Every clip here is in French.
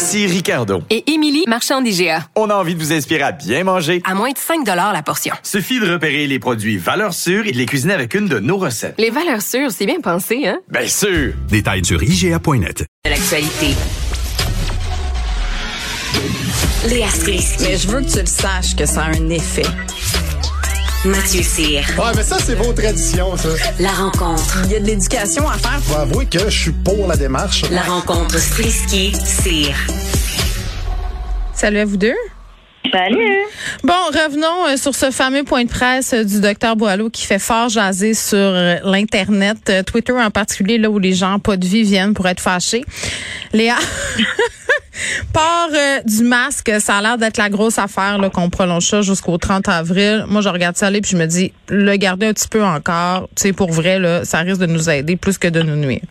Ici Ricardo. Et Émilie, marchand d'IGA. On a envie de vous inspirer à bien manger. À moins de 5 la portion. Suffit de repérer les produits valeurs sûres et de les cuisiner avec une de nos recettes. Les valeurs sûres, c'est bien pensé, hein? Bien sûr! Détails sur IGA.net. L'actualité. Léa Strisky. Mais je veux que tu le saches que ça a un effet. Mathieu Cyr. Ouais, mais ça, c'est vos traditions, ça. La rencontre. Il y a de l'éducation à faire. Faut avouer que je suis pour la démarche. La rencontre Strisky-Cyr. Salut à vous deux. Salut. Bon, revenons euh, sur ce fameux point de presse euh, du docteur Boileau qui fait fort jaser sur euh, l'Internet, Twitter en particulier, là où les gens pas de vie viennent pour être fâchés. Léa, part du masque, ça a l'air d'être la grosse affaire qu'on prolonge ça jusqu'au 30 avril. Moi, je regarde ça aller puis je me dis, le garder un petit peu encore, tu sais, pour vrai, là, ça risque de nous aider plus que de nous nuire.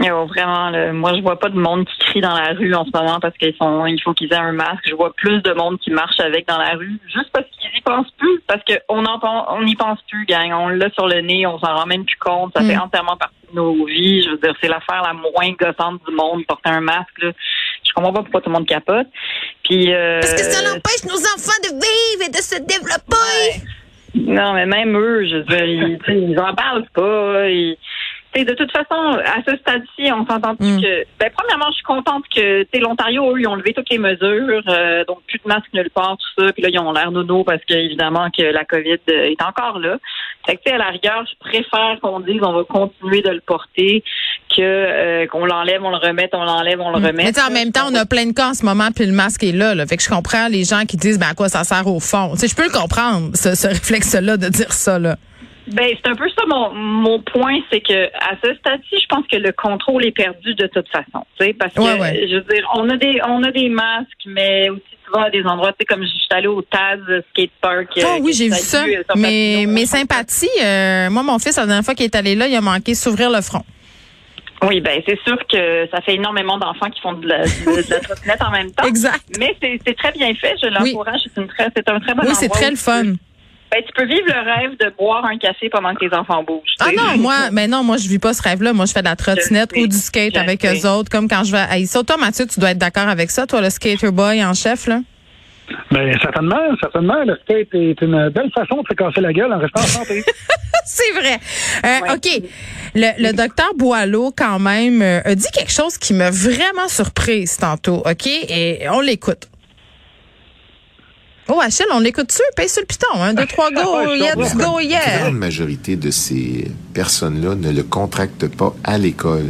Oh, vraiment, moi je vois pas de monde qui crie dans la rue en ce moment parce qu'ils sont, il faut qu'ils aient un masque. Je vois plus de monde qui marche avec dans la rue juste parce qu'ils y pensent plus, parce qu'on on n'y pense plus, gang. On l'a sur le nez, on s'en rend même plus compte. Ça fait mm. entièrement partie de nos vies. Je veux dire, c'est l'affaire la moins gossante du monde, porter un masque. Là. Je comprends pas pourquoi tout le monde capote. Puis euh, parce que ça empêche nos enfants de vivre et de se développer. Non, mais même eux, je veux dire, ils, ils en parlent pas. Ils, de toute façon, à ce stade-ci, on s'entend plus mm. que. Ben, premièrement, je suis contente que l'Ontario, eux, ils ont levé toutes les mesures, euh, donc plus de masques nulle part, tout ça. Puis là, ils ont l'air nono parce qu'évidemment que la COVID euh, est encore là. Fait que, à la rigueur, je préfère qu'on dise on va continuer de le porter que euh, qu'on l'enlève, on le remette, on l'enlève, on le mm. remet. Mais en même temps, on a plein de cas en ce moment, puis le masque est là, là. Fait que je comprends les gens qui disent ben à quoi ça sert au fond? Tu sais, je peux le comprendre, ce, ce réflexe-là de dire ça, là. Ben, c'est un peu ça mon, mon point, c'est que à ce stade-ci, je pense que le contrôle est perdu de toute façon. Parce que je veux dire, on a des on a des masques, mais aussi souvent à des endroits, tu sais, comme je suis allée au Taz Skate Park. Ah oui, j'ai vu ça. Mais mes sympathies, euh, moi, mon fils, la dernière fois qu'il est allé là, il a manqué s'ouvrir le front. Oui, ben c'est sûr que ça fait énormément d'enfants qui font de la, de, la trottinette en même temps. exact. Mais c'est très bien fait. Je l'encourage. C'est C'est un très bon. Oui, c'est très le fun. Ben, tu peux vivre le rêve de boire un café pendant que tes enfants bougent. Ah non, moi, mais non, moi, je vis pas ce rêve-là. Moi, je fais de la trottinette ou du skate avec eux autres, comme quand je vais à ça. Toi, Mathieu, tu dois être d'accord avec ça, toi, le skater boy en chef, là? Ben, certainement, certainement. Le skate est une belle façon de se casser la gueule en restant en santé. C'est vrai. Euh, OK. Le, le docteur Boileau, quand même, euh, a dit quelque chose qui m'a vraiment surprise tantôt. OK? Et on l'écoute. Achille, on l'écoute-tu? Paye sur le piton. Un, deux, trois, go, let's go, yeah. La grande majorité de ces personnes-là ne le contractent pas à l'école.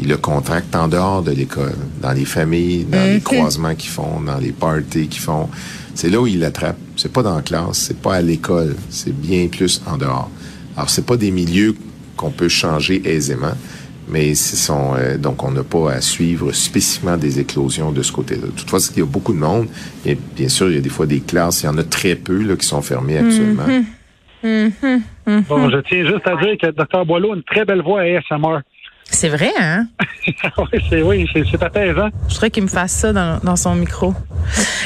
Ils le contractent en dehors de l'école, dans les familles, dans les croisements qu'ils font, dans les parties qu'ils font. C'est là où ils l'attrapent. C'est pas dans la classe, c'est pas à l'école, c'est bien plus en dehors. Alors, c'est pas des milieux qu'on peut changer aisément mais ce sont euh, donc on n'a pas à suivre spécifiquement des éclosions de ce côté-là. Toutefois, il y a beaucoup de monde. Et bien sûr, il y a des fois des classes, il y en a très peu là, qui sont fermées actuellement. Mm-hmm. Mm-hmm. Bon, je tiens juste à dire que le Dr Boileau a une très belle voix à ASMR. C'est vrai, hein? oui, c'est oui, c'est apaisant. Je voudrais qu'il me fasse ça dans, dans son micro.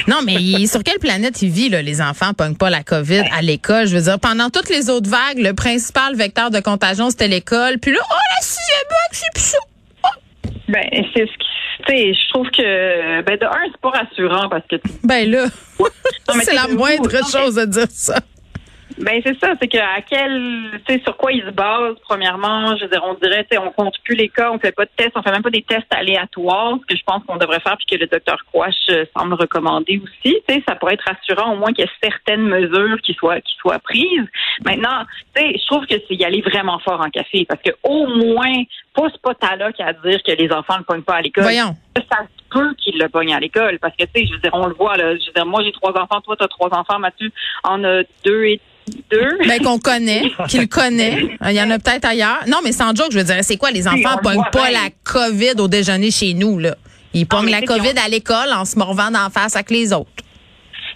Non, mais sur quelle planète il vit, là, les enfants pognent pas la COVID à l'école? Je veux dire, pendant toutes les autres vagues, le principal vecteur de contagion, c'était l'école. Puis là, oh, vague, c'est plus ça. Oh. Ben, c'est ce qui je trouve que ben de un, c'est pas rassurant parce que Ben là, c'est la moindre chose à dire ça. Ben c'est ça, c'est que à quel, tu sais, sur quoi ils se basent. Premièrement, je veux dire, on dirait, tu sais, on compte plus les cas, on fait pas de tests, on fait même pas des tests aléatoires, ce que je pense qu'on devrait faire, puis que le docteur Quash euh, semble recommander aussi. Tu sais, ça pourrait être rassurant au moins qu'il y ait certaines mesures qui soient qui soient prises. Maintenant, tu sais, je trouve que c'est y aller vraiment fort en café, parce que au moins, pas pote-là qui a à dire que les enfants ne pognent pas à l'école. Voyons. Ça peut qu'ils le pognent à l'école, parce que tu sais, je veux dire, on le voit là. Je veux dire, moi j'ai trois enfants, toi t'as trois enfants, Mathieu en a deux et deux. Ben, qu'on connaît, qu'il connaît. Il y en a peut-être ailleurs. Non, mais sans joke, je veux dire, c'est quoi, les enfants ne pognent pas la COVID au déjeuner chez nous, là? Ils pognent la COVID à l'école en se morvant d'en face avec les autres.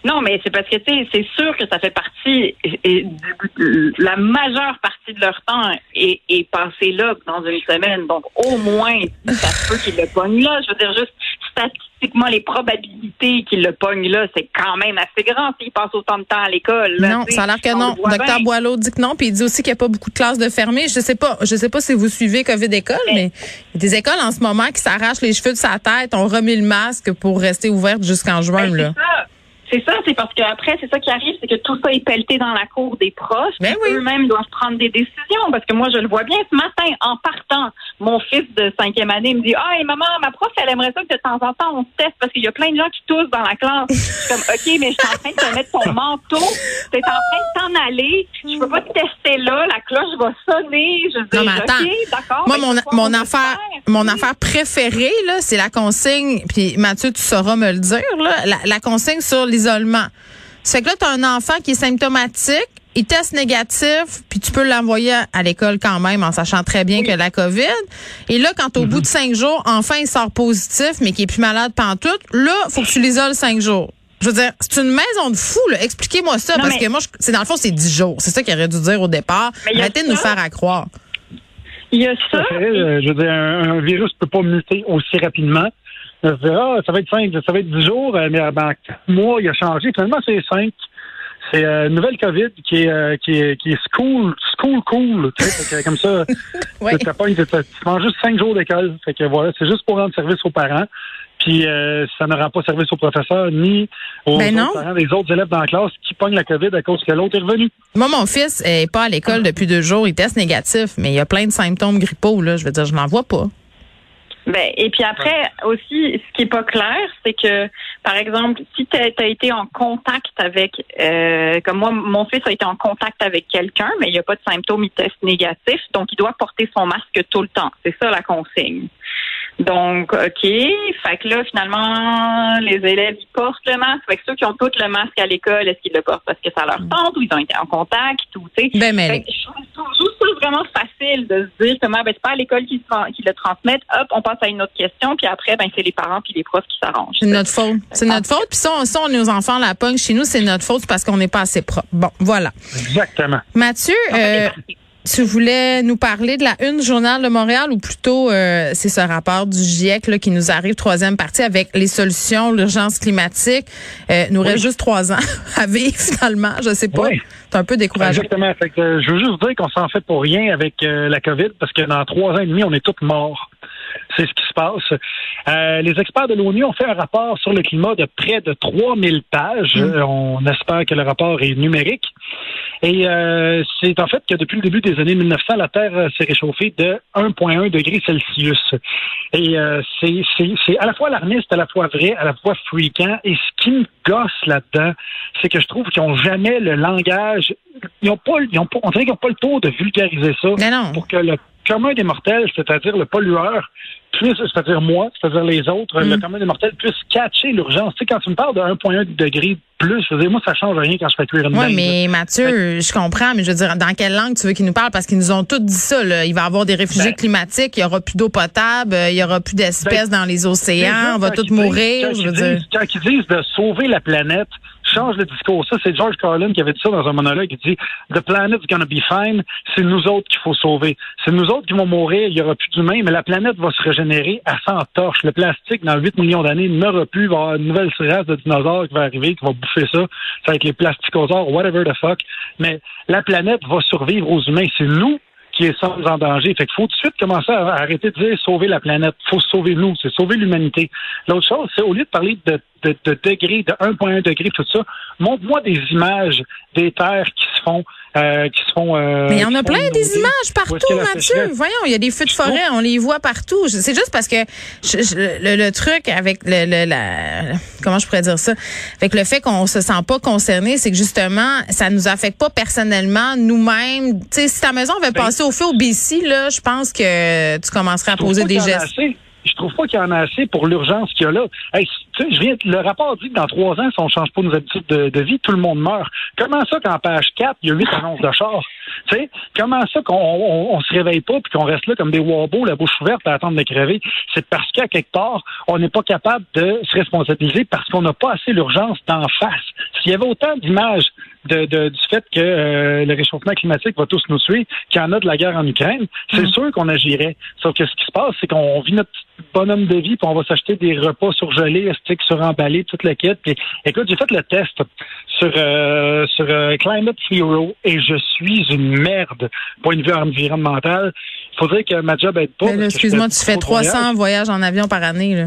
Non, mais c'est parce que tu sais, c'est sûr que ça fait partie et, la majeure partie de leur temps est, est passée là dans une semaine. Donc au moins, ça se peut qu'ils le pognent là. Je veux dire juste statistiquement les probabilités qu'ils le pognent là, c'est quand même assez grand s'ils passent autant de temps à l'école. Non, ça a l'air que On non. Docteur. Boileau dit que non, puis il dit aussi qu'il n'y a pas beaucoup de classes de fermées. Je sais pas, je sais pas si vous suivez COVID école, mais il y a des écoles en ce moment qui s'arrachent les cheveux de sa tête, ont remis le masque pour rester ouvertes jusqu'en juin Ben, là. ça. C'est ça, c'est parce qu'après, c'est ça qui arrive, c'est que tout ça est pelleté dans la cour des profs. Ben puis Eux-mêmes doivent prendre des décisions. Parce que moi, je le vois bien ce matin, en partant, mon fils de cinquième année me dit Ah, et maman, ma prof, elle aimerait ça que de temps en temps, on se teste parce qu'il y a plein de gens qui toussent dans la classe. Je suis comme OK, mais je suis en train de te mettre ton manteau. Tu es en train de t'en aller. Je peux pas te tester là. La cloche va sonner. Je mais attends. OK, d'accord. Moi, mon, affaire, faire? mon affaire préférée, là, c'est la consigne, puis Mathieu, tu sauras me le dire, là, la, la consigne sur l'isolement. C'est que là, tu as un enfant qui est symptomatique, il teste négatif, puis tu peux l'envoyer à l'école quand même en sachant très bien que la COVID. Et là, quand au bout de cinq jours, enfin, il sort positif, mais qu'il est plus malade pantoute, là, faut que tu l'isoles cinq jours. Je veux dire, c'est une maison de fous, là. Expliquez-moi ça, Non, parce mais- que moi, c'est dans le fond, c'est dix jours. C'est ça qu'il aurait dû dire au départ. Arrêtez de nous faire à croire. Il y a ça. fait. Euh, Je veux dire, un, un virus peut pas muter aussi rapidement. Je ah, ça va être cinq, ça va être dix jours, euh, mais euh, ben, quatre mois, il a changé. Finalement, c'est cinq. C'est euh, une nouvelle COVID qui est, euh, qui est, qui est school, school cool. Tu sais, Fait que comme ça, Ouais. tu manges juste cinq jours d'école. Fait que voilà, c'est juste pour rendre service aux parents. Puis euh, ça ne rend pas service aux professeurs ni aux Ben autres parents des autres élèves dans la classe qui pognent la COVID à cause que l'autre est revenu. Moi, mon fils est pas à l'école depuis deux jours. Il teste négatif, mais il y a plein de symptômes grippaux. Là. Je veux dire, je n'en vois pas. Ben, et puis après, aussi, ce qui est pas clair, c'est que, par exemple, si tu as, été en contact avec, euh, comme moi, mon fils a été en contact avec quelqu'un, mais il n'y a pas de symptômes, il teste négatif, donc il doit porter son masque tout le temps. C'est ça la consigne. Donc, OK. Fait que là, finalement, les élèves, ils portent le masque. Fait que ceux qui ont tous le masque à l'école, est-ce qu'ils le portent parce que ça leur tente ou ils ont été en contact ou, tu sais? Ben, mais- Fait que je trouve- vraiment facile de se dire comment, ben, c'est pas à l'école qui, le transmettent. Hop, on passe à une autre question. Puis après, ben, c'est les parents puis les profs qui s'arrangent. C'est notre faute. C'est notre faute. Puis ça, on, ça, on, nos enfants la pogne chez nous, c'est notre faute parce qu'on n'est pas assez propre. Bon, voilà. Exactement. Mathieu, euh, tu voulais nous parler de la une Journal de Montréal ou plutôt euh, c'est ce rapport du GIEC là, qui nous arrive, troisième partie, avec les solutions, l'urgence climatique. Euh, nous reste juste trois ans à vivre finalement. Je sais pas. Oui. C'est un peu décourageant. Exactement. Fait que, euh, je veux juste dire qu'on s'en fait pour rien avec euh, la COVID parce que dans trois ans et demi, on est tous morts. C'est ce qui se passe. Euh, les experts de l'ONU ont fait un rapport sur le climat de près de 3000 pages. Euh, on espère que le rapport est numérique. Et euh, c'est en fait que depuis le début des années 1900, la Terre euh, s'est réchauffée de 1,1 degré Celsius. Et euh, c'est à la fois alarmiste, à la fois vrai, à la fois freakant. Et ce qui me gosse là-dedans, c'est que je trouve qu'ils n'ont jamais le langage. Ils ont pas, ils ont pas, on dirait qu'ils n'ont pas le tour de vulgariser ça non. pour que le commun des mortels, c'est-à-dire le pollueur, puisse, c'est-à-dire moi, c'est-à-dire les autres, Mm. le commun des mortels puisse catcher l'urgence. Tu sais, quand tu me parles de 1,1 degré plus, je veux dire, moi, ça change rien quand je fais cuire une Oui, mais Mathieu, je comprends, mais je veux dire, dans quelle langue tu veux qu'ils nous parlent? Parce qu'ils nous ont tous dit ça. Là. Il va y avoir des réfugiés Ben- climatiques, il y aura plus d'eau potable, il y aura plus d'espèces Ben, dans les océans, on va tous mourir. Je veux dire. quand ils disent de sauver la planète, change le discours. Ça, c'est George Carlin qui avait dit ça dans un monologue. Il dit The planet's gonna be fine. C'est nous autres qu'il faut sauver. C'est nous autres qui vont mourir. Il y aura plus d'humains, mais la planète va se régénérer à 100 torches. Le plastique, dans 8 millions d'années, n'aura plus. Il va y avoir une nouvelle race de dinosaures qui va arriver, qui va bouffer ça. Ça va être les plasticosaures, whatever the fuck. Mais la planète va survivre aux humains. C'est nous qui sommes en danger. Fait qu'il faut tout de suite commencer à arrêter de dire sauver la planète. faut sauver nous, c'est sauver l'humanité. L'autre chose, c'est au lieu de parler de, de, de degrés, de 1,1 degré, tout ça, montre-moi des images des terres qui se font, euh, qui se font. euh, Mais il y en a plein des images partout, Mathieu. Voyons, il y a des feux de forêt, on les voit partout. C'est juste parce que je- je- le, le truc avec le, le- la comment je pourrais dire ça, avec le fait qu'on se sent pas concerné, c'est que justement ça nous affecte pas personnellement nous-mêmes. Tu sais, si ta maison avait Ben- passé au feu au BC là, je pense que tu commenceras à poser des gestes. assez. Je trouve pas qu'il y en a assez pour l'urgence qu'il y a là. Hey, je viens, le rapport dit que dans trois ans, si on change pas nos habitudes de, vie, tout le monde meurt. Comment ça qu'en page 4, il y a huit annonces de char? Tu sais, comment ça qu'on on, on se réveille pas puis qu'on reste là comme des wobos, la bouche ouverte à attendre de crever? C'est parce qu'à quelque part, on n'est pas capable de se responsabiliser parce qu'on n'a pas assez l'urgence d'en face. S'il y avait autant d'images de, de- du fait que euh, le réchauffement climatique va tous nous tuer, qu'il y en a de la guerre en Ukraine, c'est sûr qu'on agirait. Sauf que ce qui se passe, c'est qu'on vit notre bonhomme de vie, puis on va s'acheter des repas surgelés, sticks suremballés, toute la quête. Puis, écoute, j'ai fait le test sur euh, sur euh, Climate Hero et je suis une merde, point de vue environnemental. Il faudrait que ma job aide pas. Excuse-moi, tu fais trop de 300 voyages en avion par année. Là.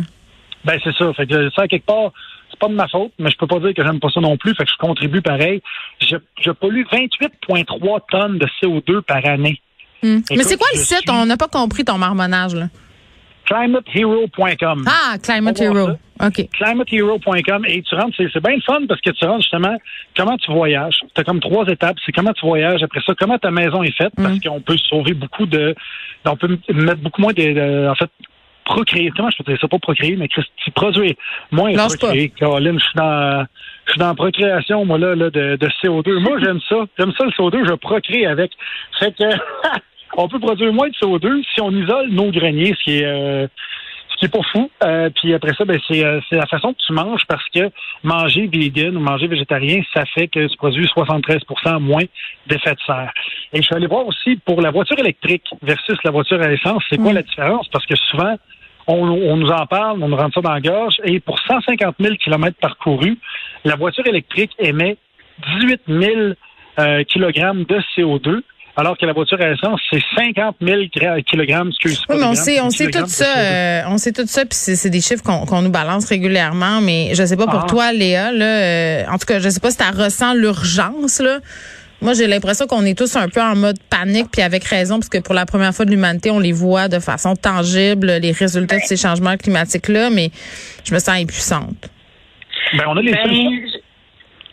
ben, c'est ça. Fait que ça, quelque part, c'est pas de ma faute, mais je peux pas dire que j'aime pas ça non plus. Fait que je contribue pareil. Je, je pollue 28,3 tonnes de CO2 par année. Hmm. Mais c'est quoi le site? suis- On n'a pas compris ton marmonnage. Là. ClimateHero.com. Ah, Climate On va voir Hero. OK. ClimateHero.com et tu rentres, c'est, c'est bien le fun parce que tu rentres justement comment tu voyages. Tu as comme trois étapes. C'est comment tu voyages, après ça, comment ta maison est faite, parce qu'on peut sauver beaucoup de. On peut mettre beaucoup moins de. de- en fait, procréer. Comment je peux dire ça? Pas procréer, mais Christy, produire moins procréer. Caroline, je suis dans. Je suis dans la procréation, moi, là, là de, de CO2. Moi, j'aime ça. J'aime ça, le CO2. Je procrée avec. Fait que, on peut produire moins de CO2 si on isole nos greniers, ce qui est, euh, ce qui est pas fou. Euh, puis après ça, ben, c'est, euh, c'est la façon que tu manges parce que manger vegan ou manger végétarien, ça fait que tu produis 73% moins d'effet de serre. Et je suis allé voir aussi pour la voiture électrique versus la voiture à essence, c'est quoi la différence? Parce que souvent, on, on nous en parle, on nous rentre ça dans la gorge, et pour 150 000 kilomètres parcourus, la voiture électrique émet 18 000 euh, kilogrammes de CO2, alors que la voiture à essence, c'est 50 000 gra- kilogrammes, excuse Oui, mais on sait, on sait tout ça. CO2. euh, on sait tout ça, puis c'est des chiffres qu'on qu'on nous balance régulièrement. Mais je sais pas pour Ah. toi, Léa. Là, euh, en tout cas, je sais pas si tu ressens l'urgence. Là, moi, j'ai l'impression qu'on est tous un peu en mode panique, puis avec raison, parce que pour la première fois de l'humanité, on les voit de façon tangible les résultats de ces changements climatiques là. Mais je me sens impuissante. Ben, on a les Ben, solutions.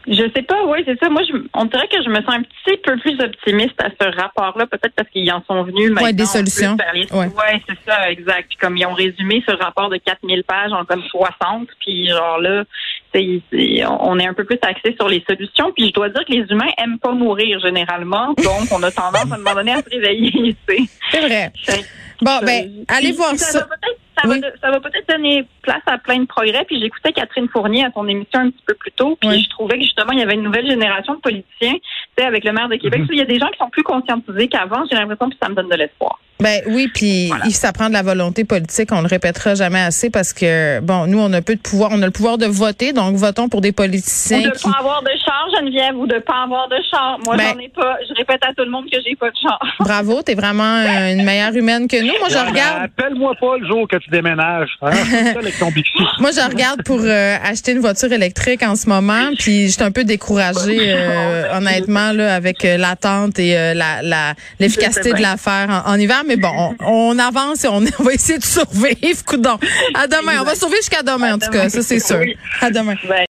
je, je sais pas, oui, c'est ça. Moi, je, on dirait que je me sens un petit peu plus optimiste à ce rapport-là, peut-être parce qu'ils en sont venus maintenant. Ouais, des solutions. Ouais. Ouais, c'est ça, exact. Puis comme ils ont résumé ce rapport de 4000 pages en comme 60, puis genre là, on est un peu plus axé sur les solutions. Puis je dois dire que les humains aiment pas mourir généralement, donc on a tendance à un moment donné à se réveiller. C'est vrai. Bon, ben, allez voir ça. ça. va peut-être- ça Oui. va, ça va peut-être donner place à plein de progrès. Puis j'écoutais Catherine Fournier à son émission un petit peu plus tôt. Puis Oui. je trouvais que justement, il y avait une nouvelle génération de politiciens. Avec le maire de Québec, Mhm. il y a des gens qui sont plus conscientisés qu'avant. J'ai l'impression que ça me donne de l'espoir. Ben oui, puis il ça prend de la volonté politique, on le répétera jamais assez parce que bon, nous on a peu de pouvoir, on a le pouvoir de voter, donc votons pour des Ou politiciens de qui pas avoir de char, Geneviève, ou de pas avoir de char. Moi, Ben- j'en ai pas. Je répète à tout le monde que j'ai pas de char. Bravo, t'es vraiment une meilleure humaine que nous. Moi je Ouais, regarde Appelle-moi pas le jour que tu déménages. Hein? Avec ton moi, je regarde pour euh, acheter une voiture électrique en ce moment, puis je suis un peu découragée, euh, honnêtement, là, avec euh, l'attente et euh, la, l'efficacité de l'affaire en, en hiver. Mais bon, on, on avance et on, on va essayer de survivre. Coudon. À demain. On va survivre jusqu'à demain, en tout cas. Ça, c'est sûr. À demain.